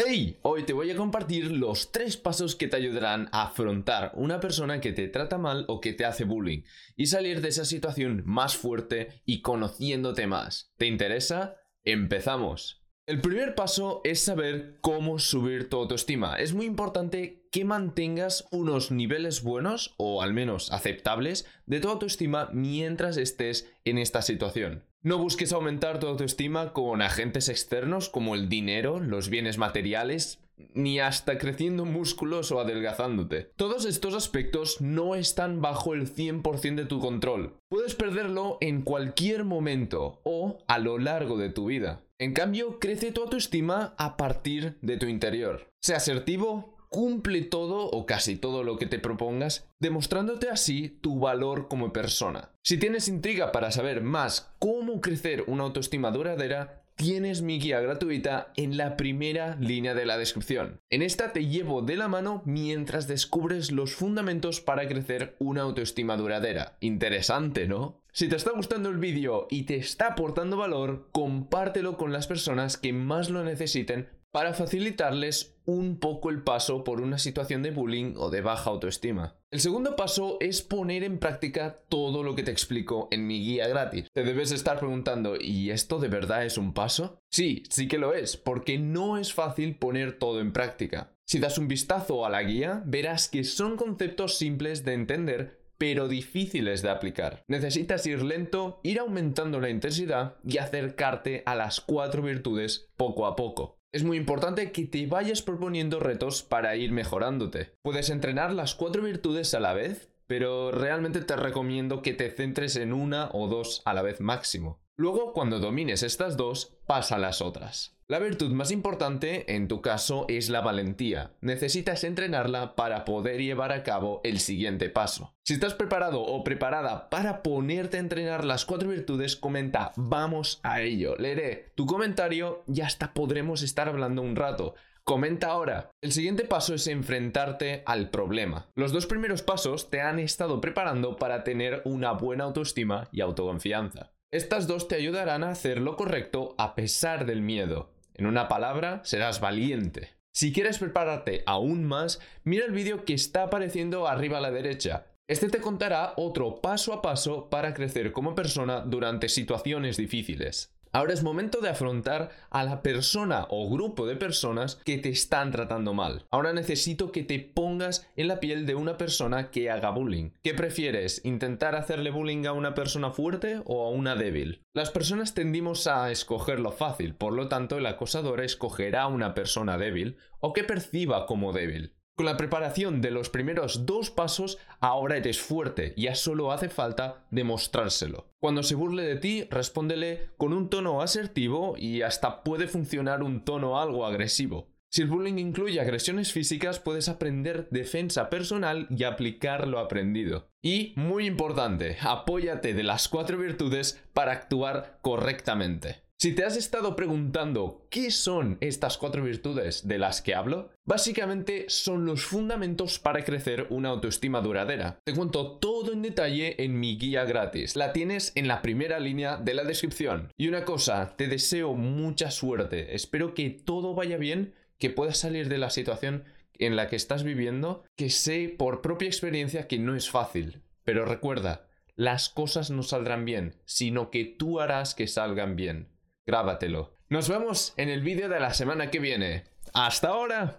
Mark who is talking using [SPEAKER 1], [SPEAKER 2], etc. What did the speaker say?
[SPEAKER 1] Hey, hoy te voy a compartir los tres pasos que te ayudarán a afrontar una persona que te trata mal o que te hace bullying y salir de esa situación más fuerte y conociéndote más. ¿Te interesa? Empezamos. El primer paso es saber cómo subir tu autoestima. Es muy importante que mantengas unos niveles buenos o al menos aceptables de tu autoestima mientras estés en esta situación. No busques aumentar tu autoestima con agentes externos como el dinero, los bienes materiales, ni hasta creciendo músculos o adelgazándote. Todos estos aspectos no están bajo el 100% de tu control. Puedes perderlo en cualquier momento o a lo largo de tu vida. En cambio, crece tu autoestima a partir de tu interior. Sea asertivo, cumple todo o casi todo lo que te propongas, demostrándote así tu valor como persona. Si tienes intriga para saber más cómo crecer una autoestima duradera, tienes mi guía gratuita en la primera línea de la descripción. En esta te llevo de la mano mientras descubres los fundamentos para crecer una autoestima duradera. Interesante, ¿no? Si te está gustando el vídeo y te está aportando valor, compártelo con las personas que más lo necesiten para facilitarles un poco el paso por una situación de bullying o de baja autoestima. El segundo paso es poner en práctica todo lo que te explico en mi guía gratis. Te debes estar preguntando, ¿y esto de verdad es un paso? Sí, sí que lo es, porque no es fácil poner todo en práctica. Si das un vistazo a la guía, verás que son conceptos simples de entender pero difíciles de aplicar. Necesitas ir lento, ir aumentando la intensidad y acercarte a las cuatro virtudes poco a poco. Es muy importante que te vayas proponiendo retos para ir mejorándote. Puedes entrenar las cuatro virtudes a la vez, pero realmente te recomiendo que te centres en una o dos a la vez máximo. Luego, cuando domines estas dos, pasa a las otras. La virtud más importante, en tu caso, es la valentía. Necesitas entrenarla para poder llevar a cabo el siguiente paso. Si estás preparado o preparada para ponerte a entrenar las cuatro virtudes, comenta, vamos a ello. Leeré tu comentario y hasta podremos estar hablando un rato. Comenta ahora. El siguiente paso es enfrentarte al problema. Los dos primeros pasos te han estado preparando para tener una buena autoestima y autoconfianza. Estas dos te ayudarán a hacer lo correcto a pesar del miedo. En una palabra, serás valiente. Si quieres prepararte aún más, mira el vídeo que está apareciendo arriba a la derecha. Este te contará otro paso a paso para crecer como persona durante situaciones difíciles. Ahora es momento de afrontar a la persona o grupo de personas que te están tratando mal. Ahora necesito que te pongas en la piel de una persona que haga bullying. ¿Qué prefieres? ¿Intentar hacerle bullying a una persona fuerte o a una débil? Las personas tendimos a escoger lo fácil, por lo tanto el acosador escogerá a una persona débil o que perciba como débil. Con la preparación de los primeros dos pasos, ahora eres fuerte, ya solo hace falta demostrárselo. Cuando se burle de ti, respóndele con un tono asertivo y hasta puede funcionar un tono algo agresivo. Si el bullying incluye agresiones físicas, puedes aprender defensa personal y aplicar lo aprendido. Y, muy importante, apóyate de las cuatro virtudes para actuar correctamente. Si te has estado preguntando qué son estas cuatro virtudes de las que hablo, básicamente son los fundamentos para crecer una autoestima duradera. Te cuento todo en detalle en mi guía gratis. La tienes en la primera línea de la descripción. Y una cosa, te deseo mucha suerte. Espero que todo vaya bien, que puedas salir de la situación en la que estás viviendo, que sé por propia experiencia que no es fácil. Pero recuerda, las cosas no saldrán bien, sino que tú harás que salgan bien grábatelo. Nos vemos en el vídeo de la semana que viene. ¡Hasta ahora!